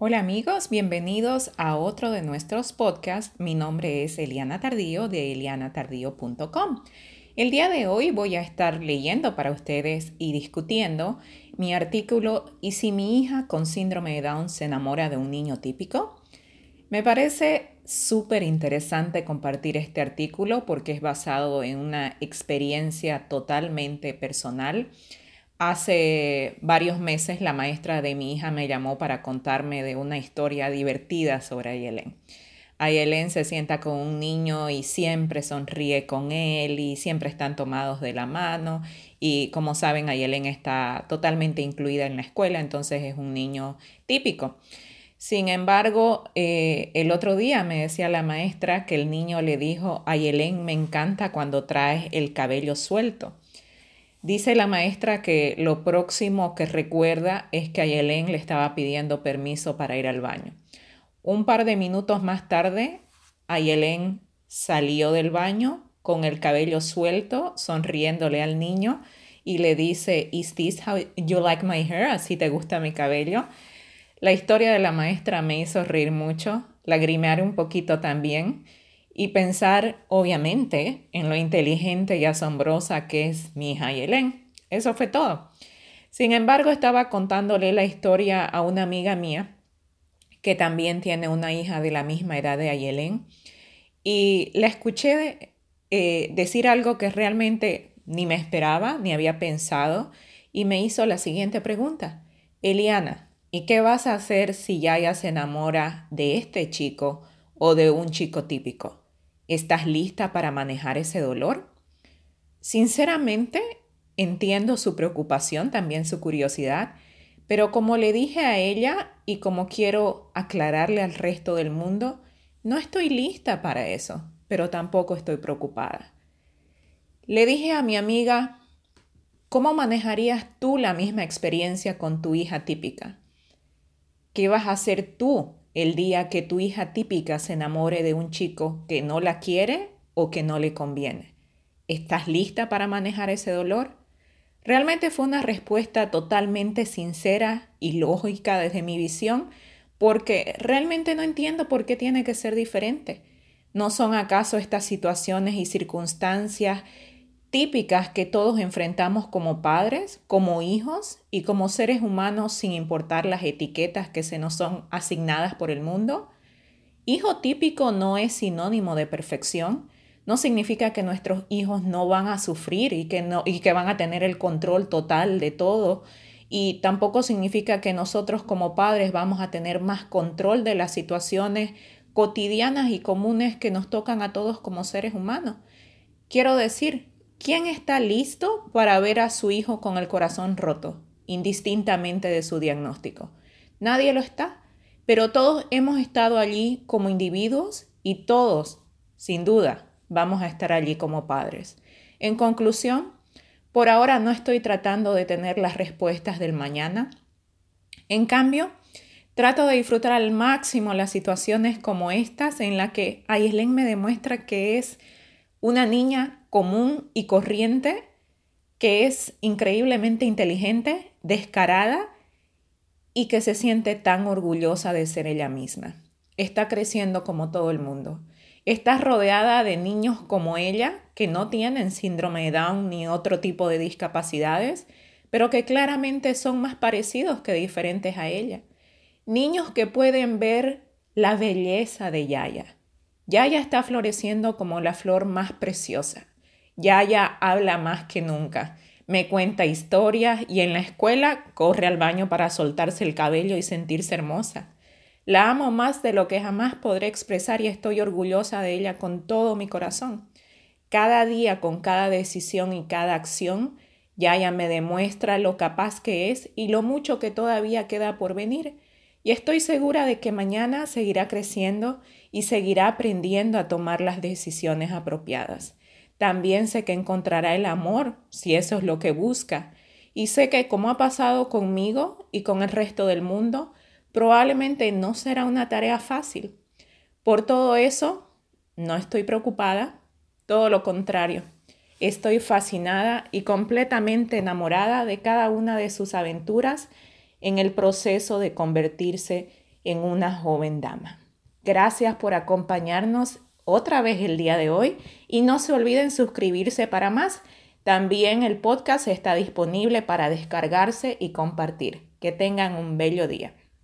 Hola amigos, bienvenidos a otro de nuestros podcasts. Mi nombre es Eliana Tardío de elianatardío.com. El día de hoy voy a estar leyendo para ustedes y discutiendo mi artículo ¿Y si mi hija con síndrome de Down se enamora de un niño típico? Me parece súper interesante compartir este artículo porque es basado en una experiencia totalmente personal Hace varios meses la maestra de mi hija me llamó para contarme de una historia divertida sobre Ayelen. Ayelen se sienta con un niño y siempre sonríe con él y siempre están tomados de la mano y como saben Ayelen está totalmente incluida en la escuela, entonces es un niño típico. Sin embargo, eh, el otro día me decía la maestra que el niño le dijo, Ayelen me encanta cuando traes el cabello suelto. Dice la maestra que lo próximo que recuerda es que Ayelen le estaba pidiendo permiso para ir al baño. Un par de minutos más tarde, Ayelen salió del baño con el cabello suelto, sonriéndole al niño y le dice, ¿Is this how you like my hair? ¿Así te gusta mi cabello? La historia de la maestra me hizo reír mucho, lagrimear un poquito también y pensar, obviamente, en lo inteligente y asombrosa que es mi hija Yelén. Eso fue todo. Sin embargo, estaba contándole la historia a una amiga mía que también tiene una hija de la misma edad de Ayelén y la escuché eh, decir algo que realmente ni me esperaba ni había pensado y me hizo la siguiente pregunta. Eliana, ¿y qué vas a hacer si Yaya se enamora de este chico o de un chico típico? ¿Estás lista para manejar ese dolor? Sinceramente, entiendo su preocupación, también su curiosidad, pero como le dije a ella y como quiero aclararle al resto del mundo, no estoy lista para eso, pero tampoco estoy preocupada. Le dije a mi amiga, ¿cómo manejarías tú la misma experiencia con tu hija típica? ¿Qué vas a hacer tú el día que tu hija típica se enamore de un chico que no la quiere o que no le conviene. ¿Estás lista para manejar ese dolor? Realmente fue una respuesta totalmente sincera y lógica desde mi visión, porque realmente no entiendo por qué tiene que ser diferente. ¿No son acaso estas situaciones y circunstancias típicas que todos enfrentamos como padres, como hijos y como seres humanos sin importar las etiquetas que se nos son asignadas por el mundo? Hijo típico no es sinónimo de perfección. No significa que nuestros hijos no van a sufrir y que, no, y que van a tener el control total de todo. Y tampoco significa que nosotros como padres vamos a tener más control de las situaciones cotidianas y comunes que nos tocan a todos como seres humanos. Quiero decir, ¿Quién está listo para ver a su hijo con el corazón roto, indistintamente de su diagnóstico? Nadie lo está, pero todos hemos estado allí como individuos y todos, sin duda, vamos a estar allí como padres. En conclusión, por ahora no estoy tratando de tener las respuestas del mañana. En cambio, trato de disfrutar al máximo las situaciones como estas en las que Aislen me demuestra que es una niña común y corriente que es increíblemente inteligente, descarada y que se siente tan orgullosa de ser ella misma. Está creciendo como todo el mundo. Está rodeada de niños como ella que no tienen síndrome de Down ni otro tipo de discapacidades, pero que claramente son más parecidos que diferentes a ella. Niños que pueden ver la belleza de Yaya. Yaya está floreciendo como la flor más preciosa. Yaya habla más que nunca. Me cuenta historias y en la escuela corre al baño para soltarse el cabello y sentirse hermosa. La amo más de lo que jamás podré expresar y estoy orgullosa de ella con todo mi corazón. Cada día, con cada decisión y cada acción, Yaya me demuestra lo capaz que es y lo mucho que todavía queda por venir. Y estoy segura de que mañana seguirá creciendo y seguirá aprendiendo a tomar las decisiones apropiadas. También sé que encontrará el amor, si eso es lo que busca. Y sé que como ha pasado conmigo y con el resto del mundo, probablemente no será una tarea fácil. Por todo eso, no estoy preocupada, todo lo contrario. Estoy fascinada y completamente enamorada de cada una de sus aventuras en el proceso de convertirse en una joven dama. Gracias por acompañarnos otra vez el día de hoy y no se olviden suscribirse para más. También el podcast está disponible para descargarse y compartir. Que tengan un bello día.